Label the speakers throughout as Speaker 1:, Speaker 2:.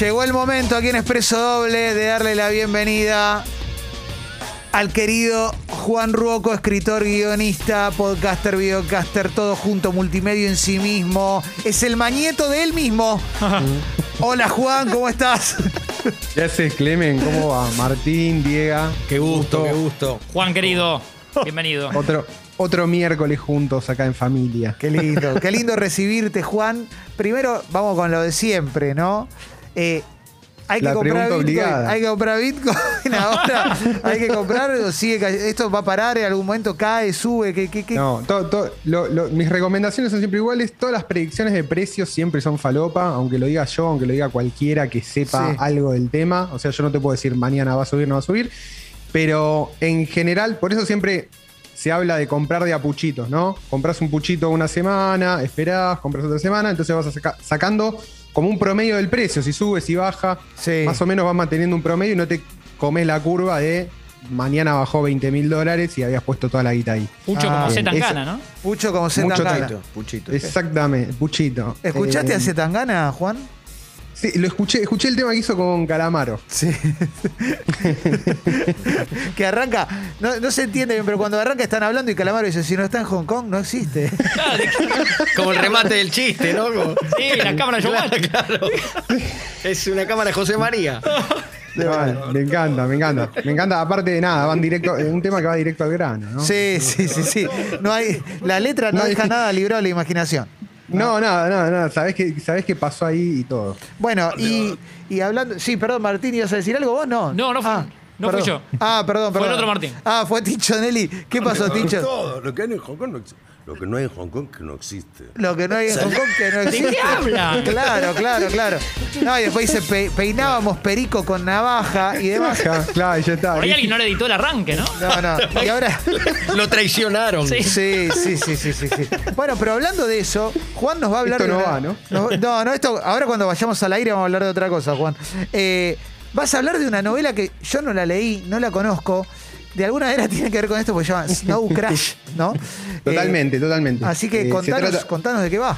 Speaker 1: Llegó el momento aquí en Expreso Doble de darle la bienvenida al querido Juan Ruoco, escritor, guionista, podcaster, videocaster, todo junto, multimedia en sí mismo. Es el mañeto de él mismo. Hola Juan, ¿cómo estás?
Speaker 2: ¿Qué haces, Clemen? ¿Cómo va? Martín, Diego.
Speaker 3: Qué gusto, qué gusto.
Speaker 4: Juan querido, bienvenido.
Speaker 2: Otro, otro miércoles juntos acá en familia.
Speaker 1: Qué lindo, qué lindo recibirte, Juan. Primero, vamos con lo de siempre, ¿no? Eh, hay que
Speaker 2: La
Speaker 1: comprar Bitcoin.
Speaker 2: obligada.
Speaker 1: Hay que comprar Bitcoin ahora. hay que comprar o sigue Esto va a parar en algún momento, cae, sube. ¿qué, qué, qué?
Speaker 2: No, lo- lo- mis recomendaciones son siempre iguales. Todas las predicciones de precios siempre son falopa, aunque lo diga yo, aunque lo diga cualquiera que sepa
Speaker 1: Sí.
Speaker 2: algo del tema. O sea, yo no te puedo decir mañana va a subir, no va a subir. Pero en general, por eso siempre se habla de comprar de a puchitos, ¿no? Compras un puchito una semana, esperás, compras otra semana, entonces vas a saca- sacando como un promedio del precio. Si sube, si baja,
Speaker 1: Sí.
Speaker 2: más o menos vas manteniendo un promedio y no te comes la curva de mañana bajó 20 mil dólares y habías puesto toda la guita ahí.
Speaker 4: Mucho
Speaker 1: Ah,
Speaker 4: como
Speaker 2: bien.
Speaker 4: Z
Speaker 2: Esa-
Speaker 4: Tangana, ¿no?
Speaker 1: Mucho como Z
Speaker 2: Mucho
Speaker 1: Tangana.
Speaker 3: Puchito, puchito.
Speaker 2: Exactamente, puchito.
Speaker 1: ¿Escuchaste
Speaker 2: Eh,
Speaker 1: a Z Tangana, Juan?
Speaker 2: Sí, lo escuché, escuché el tema que hizo con Calamaro.
Speaker 1: Sí. que arranca, no, no se entiende bien, pero cuando arranca están hablando y Calamaro dice, si no está en Hong Kong, no existe.
Speaker 3: Como el remate del chiste, ¿no? Como-
Speaker 4: Sí, la cámara de
Speaker 3: Claro. Es una cámara de José María.
Speaker 2: Vale, me encanta, me encanta. Me encanta, aparte de nada, van directo, es un tema que va directo al grano, ¿no?
Speaker 1: Sí, sí, sí, sí. No hay, la letra no
Speaker 2: No hay-
Speaker 1: deja nada librado a la imaginación.
Speaker 2: No, nada, nada, nada. Sabés qué, sabés qué pasó ahí y todo.
Speaker 1: Bueno, y, y hablando. Sí, perdón, Martín, ¿ibas a decir algo vos? No.
Speaker 4: No, no fui-
Speaker 1: Ah,
Speaker 4: no fui
Speaker 1: perdón.
Speaker 4: yo.
Speaker 1: Ah, perdón,
Speaker 4: Fue
Speaker 1: perdón.
Speaker 4: el otro Martín.
Speaker 1: Ah, fue Ticho Nelly. ¿Qué pasó, Ticho?
Speaker 5: Todo, lo que hay en Hong Kong no existe. Lo que no hay en Hong Kong que no existe.
Speaker 1: Lo que no hay en Hong Kong que no
Speaker 4: ¿De
Speaker 1: existe.
Speaker 4: qué habla?
Speaker 1: Claro, claro, claro. No, y después dice, pe- peinábamos perico con navaja y demás.
Speaker 2: Ja, claro, ya está.
Speaker 4: Por ahí alguien no le editó el arranque, ¿no?
Speaker 1: No, no. Y ahora.
Speaker 3: Lo traicionaron.
Speaker 4: Sí.
Speaker 1: Sí, sí, sí, sí, sí, sí. Bueno, pero hablando de eso, Juan nos va a hablar
Speaker 2: Esto
Speaker 1: de.
Speaker 2: no
Speaker 1: una-
Speaker 2: va, ¿no?
Speaker 1: No, no, no, esto. Ahora cuando vayamos al aire vamos a hablar de otra cosa, Juan. Eh, vas a hablar de una novela que yo no la leí, no la conozco. De alguna manera tiene que ver con esto porque se llama Snow Crash, ¿no?
Speaker 2: Totalmente,
Speaker 1: Eh,
Speaker 2: totalmente.
Speaker 1: Así que
Speaker 2: Eh,
Speaker 1: contanos,
Speaker 2: trata-
Speaker 1: contanos de qué va.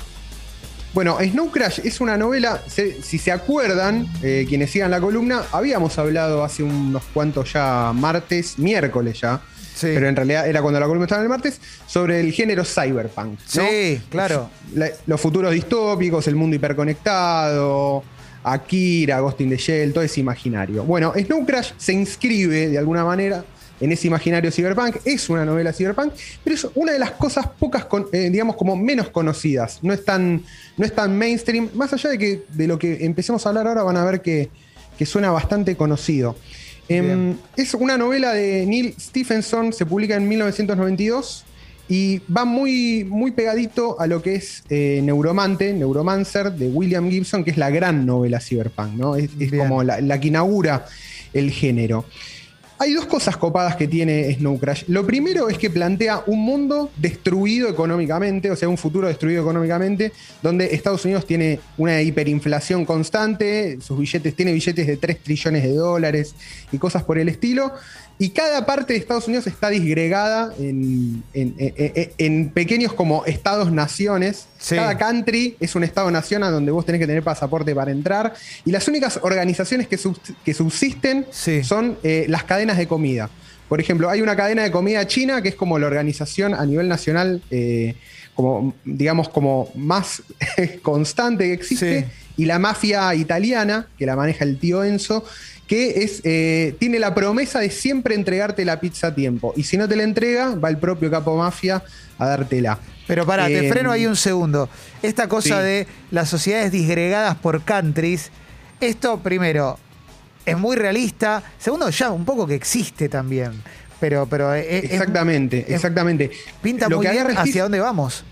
Speaker 2: Bueno, Snow Crash es una novela, se- si se acuerdan, eh, quienes sigan la columna, habíamos hablado hace unos cuantos ya martes, miércoles ya,
Speaker 1: Sí.
Speaker 2: pero en realidad era cuando la columna estaba el martes, sobre el género cyberpunk. ¿no?
Speaker 1: Sí, claro.
Speaker 2: La- los futuros distópicos, el mundo hiperconectado, Akira, Ghost in the Shell, todo ese imaginario. Bueno, Snow Crash se inscribe de alguna manera en ese imaginario cyberpunk, es una novela cyberpunk, pero es una de las cosas pocas, con- eh, digamos, como menos conocidas. No es, tan, no es tan mainstream, más allá de que de lo que empecemos a hablar ahora van a ver que, que suena bastante conocido. Em, es una novela de Neil Stephenson, se publica en 1992 y va muy, muy pegadito a lo que es eh, Neuromante, Neuromancer, de William Gibson, que es la gran novela cyberpunk, ¿no? Es, como la, la que inaugura el género. Hay dos cosas copadas que tiene Snow Crash. Lo primero es que plantea un mundo destruido económicamente, o sea, un futuro destruido económicamente, donde Estados Unidos tiene una hiperinflación constante, sus billetes, tiene billetes de 3 trillones de dólares y cosas por el estilo. Y cada parte de Estados Unidos está disgregada en, pequeños como estados-naciones.
Speaker 1: Sí.
Speaker 2: Cada country es un estado-nación a donde vos tenés que tener pasaporte para entrar. Y las únicas organizaciones que, subs- que subsisten
Speaker 1: Sí.
Speaker 2: son eh, las cadenas de comida. Por ejemplo, hay una cadena de comida china que es como la organización a nivel nacional, eh, como, digamos, como más constante que existe.
Speaker 1: Sí.
Speaker 2: Y la mafia italiana, que la maneja el tío Enzo, que es, eh, tiene la promesa de siempre entregarte la pizza a tiempo. Y si no te la entrega, va el propio capo mafia a dártela.
Speaker 1: Pero pará, te
Speaker 2: Eh,
Speaker 1: freno ahí un segundo. Esta cosa
Speaker 2: sí.
Speaker 1: de las sociedades disgregadas por countries, esto primero es muy realista. Segundo, ya un poco que existe también. Pero, pero es- es-
Speaker 2: Exactamente,
Speaker 1: es-
Speaker 2: exactamente.
Speaker 1: pinta
Speaker 2: Lo
Speaker 1: muy
Speaker 2: que
Speaker 1: bien hacia dónde vamos.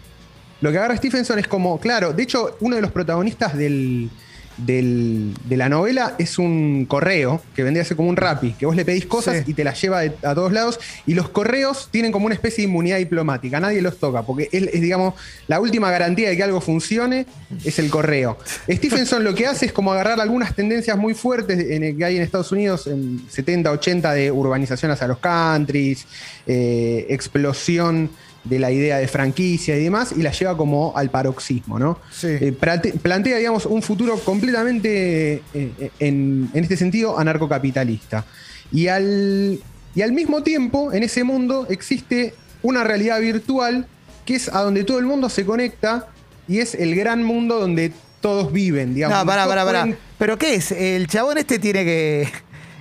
Speaker 2: Lo que agarra Stephenson es como, claro, de hecho, uno de los protagonistas del, del- de la novela es un correo que vendría a ser como un rapi, que vos le pedís cosas
Speaker 1: Sí.
Speaker 2: y te las lleva de- a todos lados. Y los correos tienen como una especie de inmunidad diplomática, nadie los toca, porque es, es, digamos, la última garantía de que algo funcione es el correo. Stephenson lo que hace es como agarrar algunas tendencias muy fuertes en el que hay en Estados Unidos, en 70, 80, de urbanización hacia los countries, eh, explosión de la idea de franquicia y demás y la lleva como al paroxismo, ¿no?
Speaker 1: Sí.
Speaker 2: Eh, plante- plantea, digamos, un futuro completamente, eh, en, en este sentido, anarcocapitalista. Y al, y al mismo tiempo, en ese mundo existe una realidad virtual que es a donde todo el mundo se conecta y es el gran mundo donde todos viven, digamos.
Speaker 1: No, pará, pará, pará.
Speaker 2: pueden-
Speaker 1: ¿Pero qué es? El chabón este tiene que.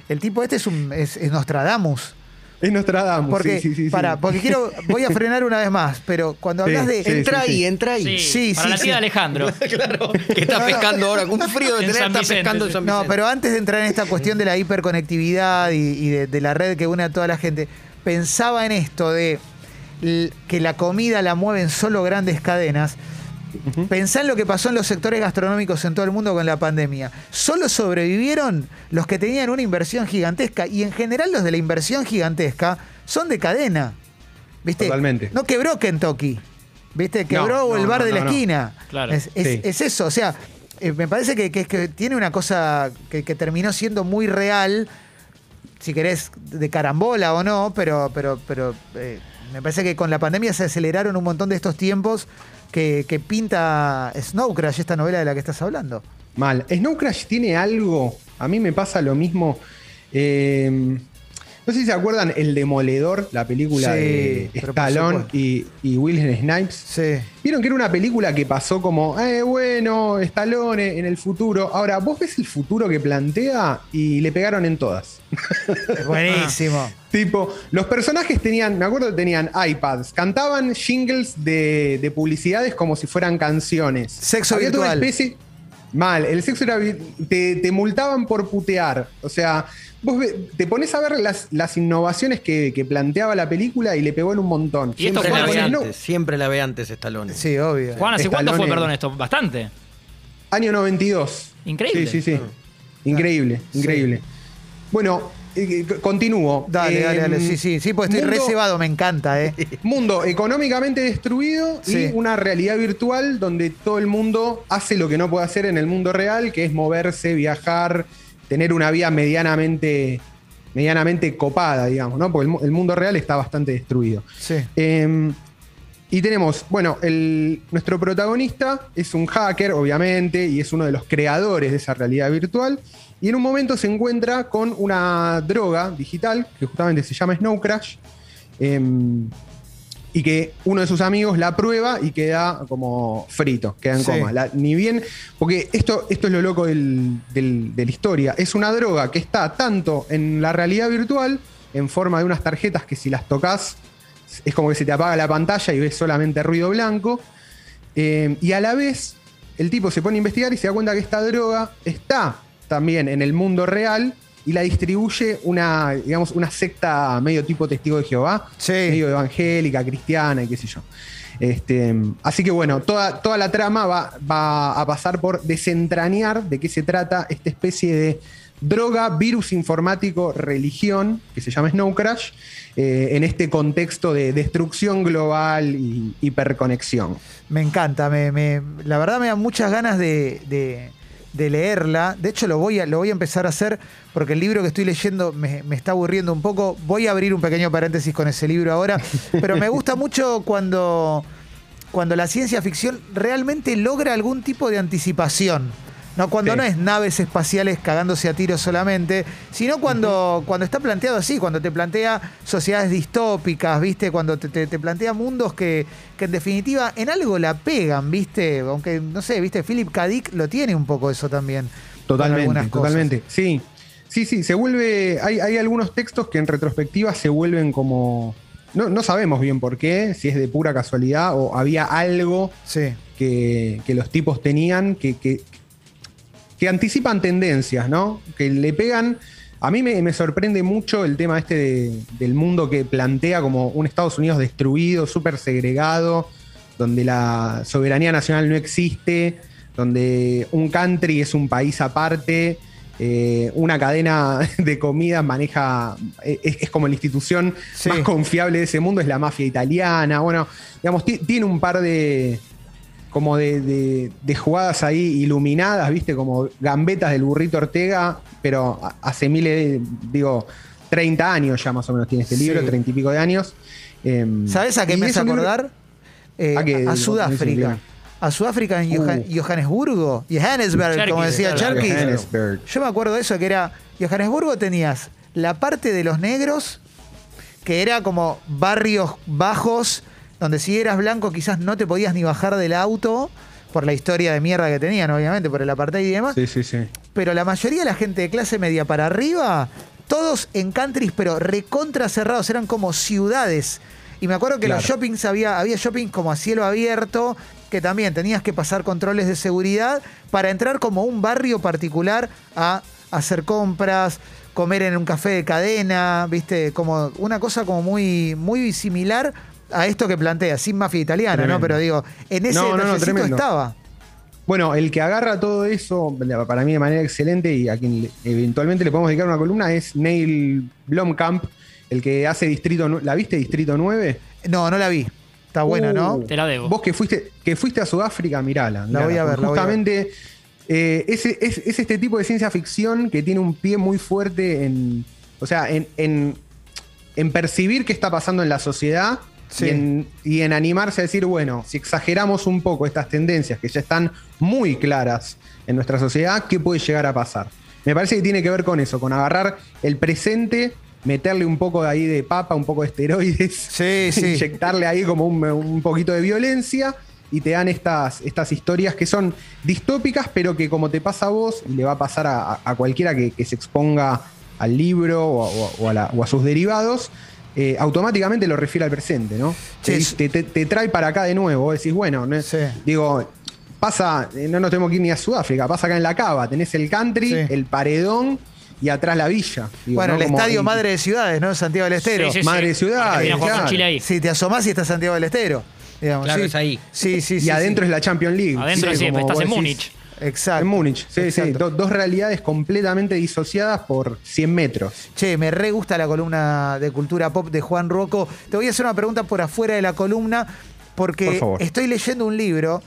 Speaker 1: El tipo este es un. es, es Nostradamus.
Speaker 2: Es Nostradamus.
Speaker 1: Porque,
Speaker 2: sí, sí, sí, sí.
Speaker 1: pará, porque quiero. Voy a frenar una vez más, pero cuando
Speaker 2: Sí,
Speaker 1: hablas de.
Speaker 2: sí.
Speaker 3: entra ahí,
Speaker 2: sí.
Speaker 3: entra ahí.
Speaker 4: Sí,
Speaker 1: Sí,
Speaker 4: para
Speaker 1: sí,
Speaker 4: la tía de Alejandro.
Speaker 3: Claro. Que está
Speaker 1: No,
Speaker 3: pescando ahora. Un frío de
Speaker 4: En
Speaker 3: tener, está
Speaker 4: Vicente,
Speaker 3: pescando en
Speaker 4: sí.
Speaker 3: San
Speaker 1: No, pero antes de entrar en esta cuestión de la hiperconectividad y, y de, de la red que une a toda la gente, pensaba en esto de que la comida la mueven solo grandes cadenas. Pensá en lo que pasó en los sectores gastronómicos en todo el mundo con la pandemia. Solo sobrevivieron los que tenían una inversión gigantesca y en general los de la inversión gigantesca son de cadena. ¿Viste?
Speaker 2: Totalmente.
Speaker 1: No quebró Kentucky. ¿Viste? Quebró
Speaker 2: no,
Speaker 1: el bar
Speaker 2: no,
Speaker 1: de la esquina.
Speaker 4: Claro.
Speaker 1: Es, es-
Speaker 2: Sí.
Speaker 1: es eso, o sea, eh, me parece que, que- que tiene una cosa que, que terminó siendo muy real, si querés, de carambola o no, pero, pero, pero eh, me parece que con la pandemia se aceleraron un montón de estos tiempos que, que pinta Snow Crash, esta novela de la que estás hablando.
Speaker 2: Mal. Snow Crash tiene algo. A mí me pasa lo mismo. eh, no sé si se acuerdan El Demoledor, la película
Speaker 1: Sí,
Speaker 2: de Stallone y, y Wilhelm Snipes.
Speaker 1: Sí.
Speaker 2: Vieron que era una película que pasó como, eh, bueno, Stallone en el futuro. Ahora, vos ves el futuro que plantea y le pegaron en todas.
Speaker 1: Es buenísimo.
Speaker 2: Tipo, los personajes tenían, me acuerdo que tenían iPads, cantaban jingles de, de publicidades como si fueran canciones.
Speaker 1: Sexo
Speaker 2: Había toda
Speaker 1: virtual.
Speaker 2: especie- mal, el sexo era. Te, te multaban por putear. O sea, vos ve- te pones a ver las, las innovaciones que, que planteaba la película y le pegó en un montón.
Speaker 4: Y
Speaker 3: Siempre la ve antes. Siempre la ve antes Stallone.
Speaker 1: Sí, obvio.
Speaker 4: Juan, ¿hace cuánto fue,
Speaker 2: Stallone-
Speaker 4: perdón, esto? Bastante.
Speaker 2: Año 92.
Speaker 4: Increíble.
Speaker 2: Sí, sí, sí. Increíble, increíble. Bueno, eh, continúo.
Speaker 1: Dale, dale, dale.
Speaker 2: Em,
Speaker 1: Sí, sí, sí, pues estoy
Speaker 2: mundo-
Speaker 1: reservado, me encanta, ¿eh?
Speaker 2: Mundo económicamente destruido
Speaker 1: Sí.
Speaker 2: y una realidad virtual donde todo el mundo hace lo que no puede hacer en el mundo real, que es moverse, viajar, tener una vida medianamente, medianamente copada, digamos, ¿no? Porque el, mu- el mundo real está bastante destruido.
Speaker 1: Sí.
Speaker 2: Eh, y tenemos, bueno, el, nuestro protagonista es un hacker, obviamente, y es uno de los creadores de esa realidad virtual. Y en un momento se encuentra con una droga digital que justamente se llama Snow Crash. eh, y que uno de sus amigos la prueba y queda como frito, queda en
Speaker 1: Sí.
Speaker 2: coma. La- ni bien, porque esto, esto es lo loco del- del- de la historia. Es una droga que está tanto en la realidad virtual, en forma de unas tarjetas que si las tocas es como que se te apaga la pantalla y ves solamente ruido blanco. Eh, y a la vez, el tipo se pone a investigar y se da cuenta que esta droga está también en el mundo real y la distribuye una, digamos, una secta medio tipo testigo de Jehová,
Speaker 1: Sí.
Speaker 2: medio evangélica, cristiana y qué sé yo. Este, así que bueno, toda, toda la trama va, va a pasar por desentrañar de qué se trata esta especie de droga, virus informático, religión, que se llama Snow Crash, eh, en este contexto de destrucción global y hiperconexión.
Speaker 1: Me encanta, me, me- la verdad me da muchas ganas de, de- de leerla. De hecho, lo voy, a, lo voy a empezar a hacer porque el libro que estoy leyendo me, me está aburriendo un poco. Voy a abrir un pequeño paréntesis con ese libro ahora, pero me gusta mucho cuando, cuando la ciencia ficción realmente logra algún tipo de anticipación. No, cuando
Speaker 2: Sí.
Speaker 1: no es naves espaciales cagándose a tiros solamente, sino cuando, cuando está planteado así, cuando te plantea sociedades distópicas, ¿viste? Cuando te, te- te plantea mundos que, que en definitiva en algo la pegan, ¿viste? Aunque, no sé, ¿viste? Philip K. Dick lo tiene un poco eso también.
Speaker 2: Totalmente, totalmente. Sí, sí, sí, se vuelve. Hay, hay algunos textos que en retrospectiva se vuelven como. No, no sabemos bien por qué, si es de pura casualidad o había algo
Speaker 1: Sí.
Speaker 2: que, que los tipos tenían que, que, que anticipan tendencias, ¿no? Que le pegan. A mí me, me sorprende mucho el tema este de- del mundo que plantea como un Estados Unidos destruido, súper segregado, donde la soberanía nacional no existe, donde un country es un país aparte, eh, una cadena de comida maneja, eh, es, es como la institución
Speaker 1: Sí.
Speaker 2: más confiable de ese mundo, es la mafia italiana. Bueno, digamos, ti- tiene un par de como de, de- de jugadas ahí iluminadas, viste, como gambetas del burrito Ortega, pero hace miles, digo, 30 años ya más o menos tiene este
Speaker 1: Sí.
Speaker 2: libro, 30 y pico de años. Em,
Speaker 1: ¿Sabes a qué me hace acordar? Eh,
Speaker 2: ¿A qué?
Speaker 1: a Sudáfrica. A Sudáfrica en Johan-
Speaker 2: Uh.
Speaker 1: Johannesburgo. Johannesburg, como decía.
Speaker 2: Johannesburg.
Speaker 1: Yo me acuerdo de eso, que era. Johannesburgo tenías la parte de los negros, que era como barrios bajos, donde si eras blanco quizás no te podías ni bajar del auto, por la historia de mierda que tenían, obviamente, por el apartheid y demás.
Speaker 2: Sí, sí, sí.
Speaker 1: Pero la mayoría de la gente de clase media para arriba, todos en countries, pero recontra cerrados, eran como ciudades. Y me acuerdo que los shoppings había, había shoppings como a cielo abierto, que también tenías que pasar controles de seguridad para entrar como un barrio particular a hacer compras, comer en un café de cadena, viste, como una cosa como muy, muy similar a esto que plantea, sin mafia italiana, ¿no? Pero digo, en ese
Speaker 2: No, no, no,
Speaker 1: estaba.
Speaker 2: Bueno, el que agarra todo eso, para mí de manera excelente, y a quien eventualmente le podemos dedicar una columna, es Neil Blomkamp, el que hace Distrito ¿La viste Distrito 9?
Speaker 1: No, no la vi. Está buena, ¿no?
Speaker 2: Uh,
Speaker 4: Te la debo.
Speaker 2: Vos que fuiste, que fuiste a Sudáfrica, mirala. mirala,
Speaker 1: voy a ver,
Speaker 2: porque
Speaker 1: la voy a ver.
Speaker 2: Justamente eh, es, es- es este tipo de ciencia ficción que tiene un pie muy fuerte en. O sea, en, en, en percibir qué está pasando en la sociedad
Speaker 1: Sí.
Speaker 2: y, en, y en animarse a decir, bueno, si exageramos un poco estas tendencias que ya están muy claras en nuestra sociedad, ¿qué puede llegar a pasar? Me parece que tiene que ver con eso, con agarrar el presente, meterle un poco de ahí de papa, un poco de esteroides,
Speaker 1: Sí, sí.
Speaker 2: inyectarle ahí como un, un poquito de violencia y te dan estas, estas historias que son distópicas, pero que como te pasa a vos y le va a pasar a, a cualquiera que, que se exponga al libro o, o- o a, la- o a sus derivados, eh, automáticamente lo refiere al presente, ¿no?
Speaker 1: Sí,
Speaker 2: te,
Speaker 1: es-
Speaker 2: te- te- te trae para acá de nuevo, vos decís, bueno, ¿no?
Speaker 1: Sí.
Speaker 2: digo, pasa, eh, no nos tenemos que ir ni a Sudáfrica, pasa acá en la cava, tenés el country,
Speaker 1: Sí.
Speaker 2: el paredón y atrás la villa. Digo,
Speaker 1: bueno,
Speaker 2: ¿no?
Speaker 1: el
Speaker 2: Como-
Speaker 1: estadio Madre de Ciudades, ¿no? Santiago del Estero.
Speaker 4: Sí, sí, sí.
Speaker 2: Madre de ciudad,
Speaker 4: Argentina juega con
Speaker 2: claro.
Speaker 4: Chile ahí.
Speaker 1: Si te asomás y está Santiago del Estero. Digamos,
Speaker 3: Claro,
Speaker 1: sí.
Speaker 3: es ahí.
Speaker 1: Sí, sí, sí.
Speaker 2: y adentro
Speaker 1: sí.
Speaker 2: es la Champions League.
Speaker 4: Adentro sí,
Speaker 2: como
Speaker 4: estás en
Speaker 2: decís.
Speaker 4: Múnich.
Speaker 1: Exacto.
Speaker 2: En Múnich, sí, sí. Do- dos realidades completamente disociadas por 100 metros.
Speaker 1: Che, me re gusta la columna de cultura pop de Juan Rocco. Te voy a hacer una pregunta por afuera de la columna, porque
Speaker 2: Por
Speaker 1: estoy leyendo un libro.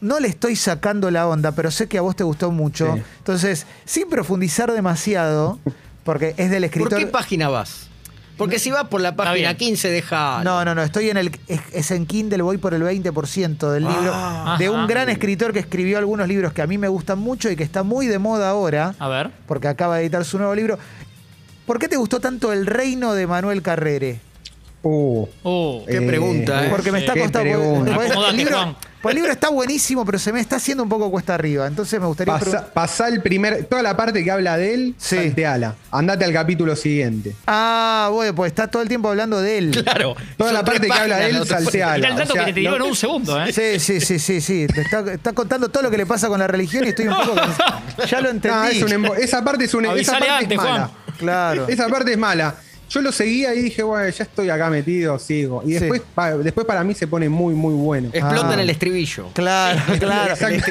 Speaker 1: No le estoy sacando la onda, pero sé que a vos te gustó mucho.
Speaker 2: Sí.
Speaker 1: Entonces, sin profundizar demasiado, porque es del
Speaker 3: ¿Por
Speaker 1: escritor.
Speaker 3: qué página vas? Porque si vas por la página
Speaker 4: bien.
Speaker 3: 15, deja.
Speaker 1: No, no, no, estoy en el. Es, es en Kindle, voy por el 20% del libro.
Speaker 3: Ah.
Speaker 1: de un
Speaker 4: Ajá.
Speaker 1: gran escritor que escribió algunos libros que a mí me gustan mucho y que está muy de moda ahora,
Speaker 4: A ver.
Speaker 1: porque acaba de editar su nuevo libro. ¿Por qué te gustó tanto El Reino de Manuel Carrere?
Speaker 2: Uh,
Speaker 4: Uh,
Speaker 3: Qué pregunta, ¿eh?
Speaker 1: Porque me está costando. el, libro. Pues el libro está buenísimo, pero se me está haciendo un poco cuesta arriba. Entonces me gustaría.
Speaker 2: pasa, pasá el primer. Toda la parte que habla de él,
Speaker 1: Sí.
Speaker 2: salteala. Andate al capítulo siguiente.
Speaker 1: Ah, bueno, pues está todo el tiempo hablando de él.
Speaker 3: Claro.
Speaker 2: Toda la parte que habla de él,
Speaker 3: te
Speaker 2: salteala.
Speaker 4: Mira el dato
Speaker 2: O sea,
Speaker 4: que te en un segundo, ¿eh?
Speaker 1: Sí, sí, sí, sí, sí. Te está, está contando todo lo que le pasa con la religión y estoy un poco. ya lo entendí.
Speaker 2: No, es un embo- esa parte es una. Esa parte
Speaker 4: antes,
Speaker 2: es mala.
Speaker 4: Juan.
Speaker 1: Claro.
Speaker 2: Esa parte es mala. Yo lo seguía y dije, bueno, ya estoy acá metido, sigo. Y
Speaker 1: Sí.
Speaker 2: después, pa- después para mí se pone muy, muy bueno.
Speaker 3: Explota
Speaker 1: Ah.
Speaker 3: en el estribillo.
Speaker 1: Claro, claro.
Speaker 2: Exacto.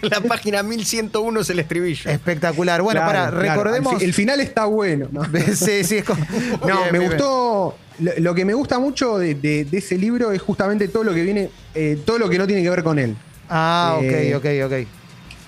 Speaker 3: la página 1101 es el estribillo.
Speaker 1: Espectacular. Bueno,
Speaker 2: Claro,
Speaker 1: para,
Speaker 2: claro.
Speaker 1: recordemos.
Speaker 2: El final está bueno. ¿no?
Speaker 1: Sí, sí, es como.
Speaker 2: No,
Speaker 1: Bien,
Speaker 2: me
Speaker 1: bien,
Speaker 2: gustó. Lo, que me gusta mucho de, de- de ese libro es justamente todo lo que viene, eh, todo lo que no tiene que ver con él.
Speaker 1: Ah, ok,
Speaker 2: Eh,
Speaker 1: ok, ok.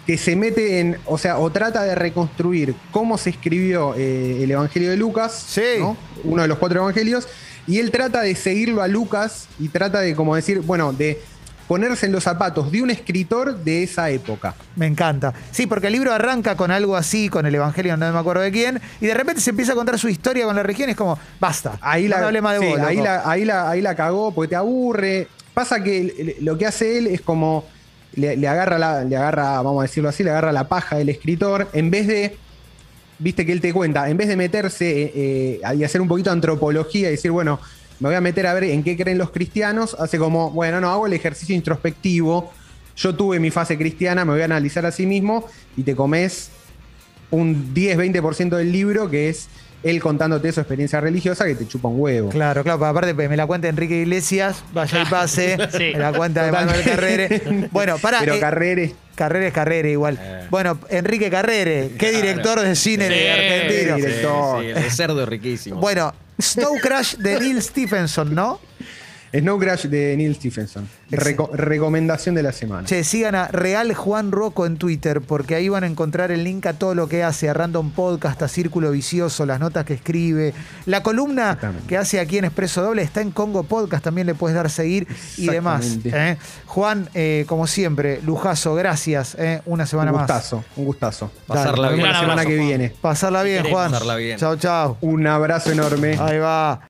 Speaker 2: Que se mete en, o sea, o trata de reconstruir cómo se escribió eh, el Evangelio de Lucas,
Speaker 1: Sí.
Speaker 2: ¿no? uno de los cuatro evangelios, y él trata de seguirlo a Lucas y trata de, como decir, bueno, de ponerse en los zapatos de un escritor de esa época.
Speaker 1: Me encanta. Sí, porque el libro arranca con algo así, con el Evangelio, no me acuerdo de quién, y de repente se empieza a contar su historia con la región y es como, basta.
Speaker 2: Ahí
Speaker 1: no
Speaker 2: la,
Speaker 1: más de
Speaker 2: sí,
Speaker 1: vos,
Speaker 2: ahí, la, ahí, la, ahí la cagó porque te aburre. Pasa que lo que hace él es como le, agarra la, le agarra, vamos a decirlo así, le agarra la paja del escritor, en vez de, viste que él te cuenta, en vez de meterse eh, eh, y hacer un poquito de antropología y decir, bueno, me voy a meter a ver en qué creen los cristianos, hace como, bueno, no, hago el ejercicio introspectivo. Yo tuve mi fase cristiana, me voy a analizar a sí mismo y te comes un 10-20% del libro que es él contándote su experiencia religiosa que te chupa un huevo.
Speaker 1: Claro, claro, aparte pues, me la cuenta Enrique Iglesias, vaya y pase,
Speaker 4: Sí.
Speaker 1: me la cuenta de Manuel Carrere. Bueno, para.
Speaker 2: Pero
Speaker 1: eh,
Speaker 2: Carrere,
Speaker 1: Carrere es Carrere igual. Bueno, Enrique Carrere, qué director de cine
Speaker 4: Sí,
Speaker 1: de argentino.
Speaker 2: director.
Speaker 3: Sí, sí, el de cerdo riquísimo.
Speaker 1: Bueno, Snow Crash de Neil Stephenson, ¿no?
Speaker 2: Snow Crash de Neil Stephenson. Reco- recomendación de la semana.
Speaker 1: Che, sigan a Real Juan Rocco en Twitter, porque ahí van a encontrar el link a todo lo que hace, a Random Podcast, a Círculo Vicioso, las notas que escribe. La columna que hace aquí en Expreso Doble está en Congo Podcast, también le puedes dar seguir y demás. ¿eh? Juan, eh, como siempre, lujazo, gracias. ¿eh? Una semana
Speaker 2: un
Speaker 1: más.
Speaker 2: gustazo, un gustazo.
Speaker 3: Pasarla
Speaker 2: Dale,
Speaker 3: bien.
Speaker 2: la semana
Speaker 4: abrazo,
Speaker 2: que viene.
Speaker 1: Pasarla bien, Juan.
Speaker 3: pasarla bien.
Speaker 1: Chao, chao.
Speaker 2: Un abrazo enorme.
Speaker 1: Ahí va.